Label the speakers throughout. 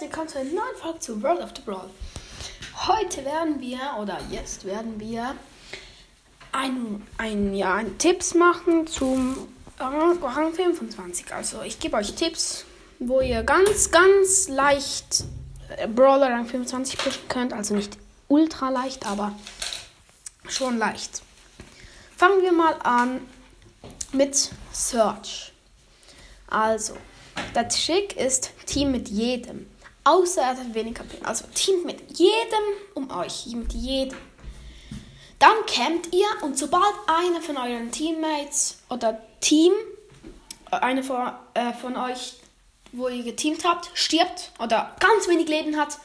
Speaker 1: herzlich willkommen zu einer neuen Folge zu World of the Brawl. Heute werden wir, oder jetzt werden wir, ein, ein, ja, ein Tipps machen zum Rang 25. Also ich gebe euch Tipps, wo ihr ganz, ganz leicht äh, Brawler Rang 25 pushen könnt. Also nicht ultra leicht, aber schon leicht. Fangen wir mal an mit Search. Also, der Trick ist Team mit jedem. Außer er hat weniger KP. Also Team mit jedem um euch. Mit jedem. Dann campt ihr und sobald einer von euren Teammates oder Team, einer von, äh, von euch, wo ihr geteamt habt, stirbt oder ganz wenig Leben hat,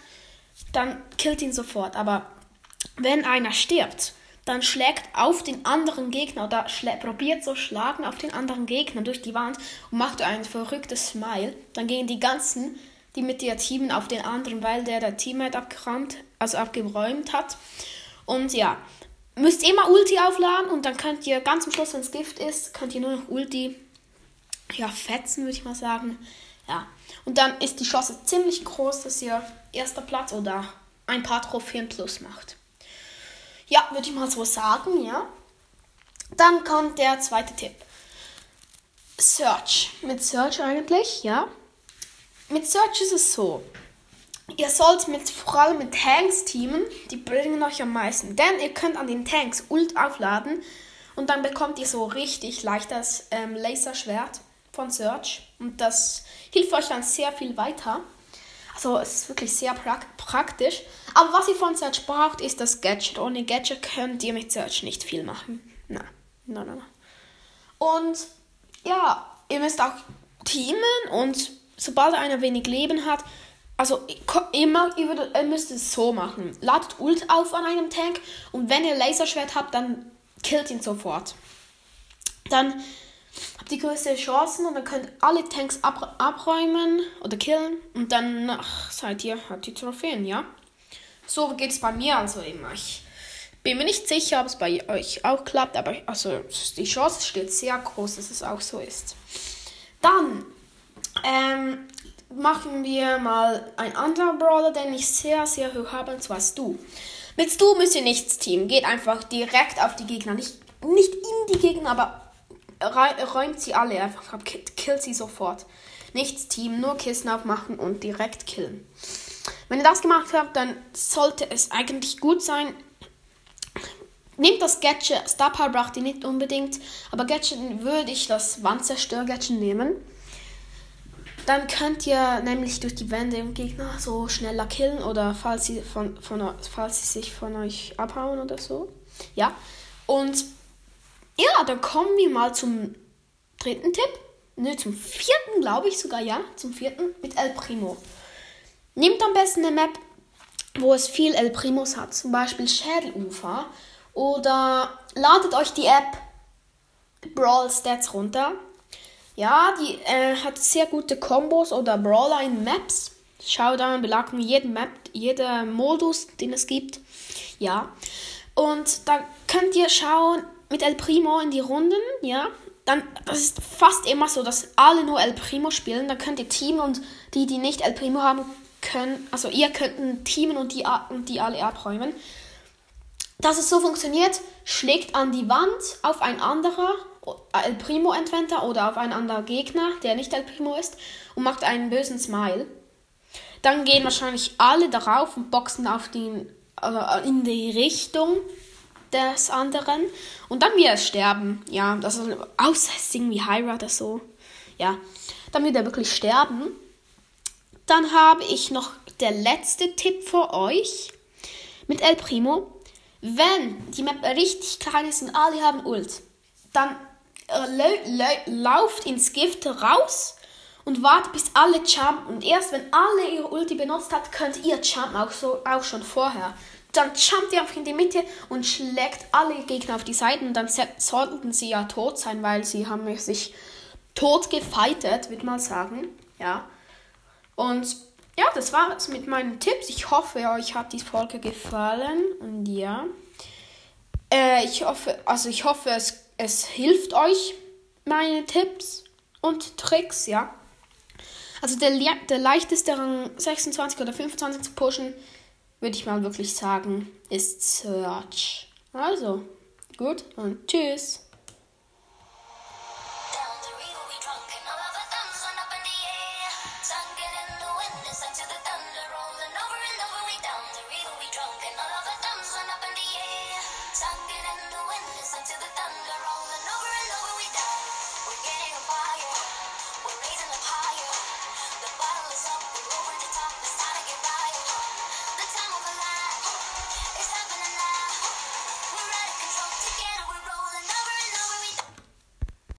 Speaker 1: dann killt ihn sofort. Aber wenn einer stirbt, dann schlägt auf den anderen Gegner oder probiert so schlagen auf den anderen Gegner durch die Wand und macht ein verrücktes Smile. Dann gehen die ganzen, die mit dir teamen, auf den anderen, weil der der Teammate abgeräumt, also abgeräumt hat. Und ja, müsst immer Ulti aufladen und dann könnt ihr ganz am Schluss, wenn es Gift ist, könnt ihr nur noch Ulti ja, fetzen, würde ich mal sagen. Ja. Und dann ist die Chance ziemlich groß, dass ihr erster Platz oder ein paar Trophäen plus macht. Ja, würde ich mal so sagen, ja. Dann kommt der zweite Tipp. Search. Mit Search eigentlich, ja. Mit Search ist es so. Ihr sollt mit, vor allem mit Tanks teamen, die bringen euch am meisten. Denn ihr könnt an den Tanks Ult aufladen und dann bekommt ihr so richtig leicht das ähm, Laserschwert von Search. Und das hilft euch dann sehr viel weiter. Also es ist wirklich sehr pra praktisch. Aber was ihr von Search braucht, ist das Gadget. Ohne Gadget könnt ihr mit Search nicht viel machen. Nein, nein, nein. Und ja, ihr müsst auch teamen und sobald einer wenig Leben hat, also immer, ihr, würdet, ihr müsst es so machen. Ladet Ult auf an einem Tank und wenn ihr Laserschwert habt, dann killt ihn sofort. Dann habt ihr größte Chancen und dann könnt alle Tanks ab, abräumen oder killen und dann ach, seid ihr, habt ihr Trophäen, ja? So geht es bei mir also immer. Ich bin mir nicht sicher, ob es bei euch auch klappt, aber also die Chance steht sehr groß, dass es auch so ist. Dann ähm, machen wir mal ein anderer Brawler, den ich sehr, sehr hoch habe, und zwar Stu. Mit Stu müsst ihr nichts teamen. Geht einfach direkt auf die Gegner. Nicht, nicht in die Gegner, aber räumt sie alle einfach. Killt sie sofort. Nichts Team, nur Kissen aufmachen und direkt killen. Wenn ihr das gemacht habt, dann sollte es eigentlich gut sein. Nehmt das Gadget, Star Power braucht ihr nicht unbedingt, aber Gadget würde ich das Wandzerstör-Gadget nehmen. Dann könnt ihr nämlich durch die Wände im Gegner so schneller killen oder falls sie, von, von, falls sie sich von euch abhauen oder so. Ja. Und ja, dann kommen wir mal zum dritten Tipp. Ne, zum vierten, glaube ich sogar, ja. Zum vierten mit El Primo. Nehmt am besten eine Map, wo es viel El Primos hat. Zum Beispiel Schädelufer. Oder ladet euch die App Brawl Stats runter. Ja, die äh, hat sehr gute Kombos oder Brawler in Maps. Showdown, Belagerung, jeden Map, jeder Modus, den es gibt. Ja. Und da könnt ihr schauen mit El Primo in die Runden, ja. Dann, das ist fast immer so, dass alle nur El Primo spielen. Da könnt ihr Team und die, die nicht El Primo haben, können, also ihr könnt teamen und die, und die alle abräumen. Dass es so funktioniert, schlägt an die Wand auf ein anderer El Primo entweder oder auf einen anderen Gegner, der nicht El Primo ist, und macht einen bösen Smile. Dann gehen wahrscheinlich alle darauf und boxen auf den, äh, in die Richtung des anderen. Und dann wird er sterben. Ja, das ist außer es irgendwie Hyra oder so. Ja, dann wird er wirklich sterben. Dann habe ich noch der letzte Tipp für euch mit El Primo. Wenn die Map richtig klein ist und alle haben Ult, dann äh, lauft ins Gift raus und wartet bis alle jumpen. Und erst wenn alle ihre Ulti benutzt hat, könnt ihr jumpen, auch, so, auch schon vorher. Dann jumpt ihr einfach in die Mitte und schlägt alle Gegner auf die Seiten. Und dann sollten sie ja tot sein, weil sie haben sich tot gefightet, würde man sagen. Ja. Und ja, das war es mit meinen Tipps. Ich hoffe, euch hat die Folge gefallen. Und ja. Äh, ich hoffe, also ich hoffe, es, es hilft euch, meine Tipps und Tricks, ja. Also der, der leichteste Rang 26 oder 25 zu pushen, würde ich mal wirklich sagen, ist Search. Also, gut und tschüss.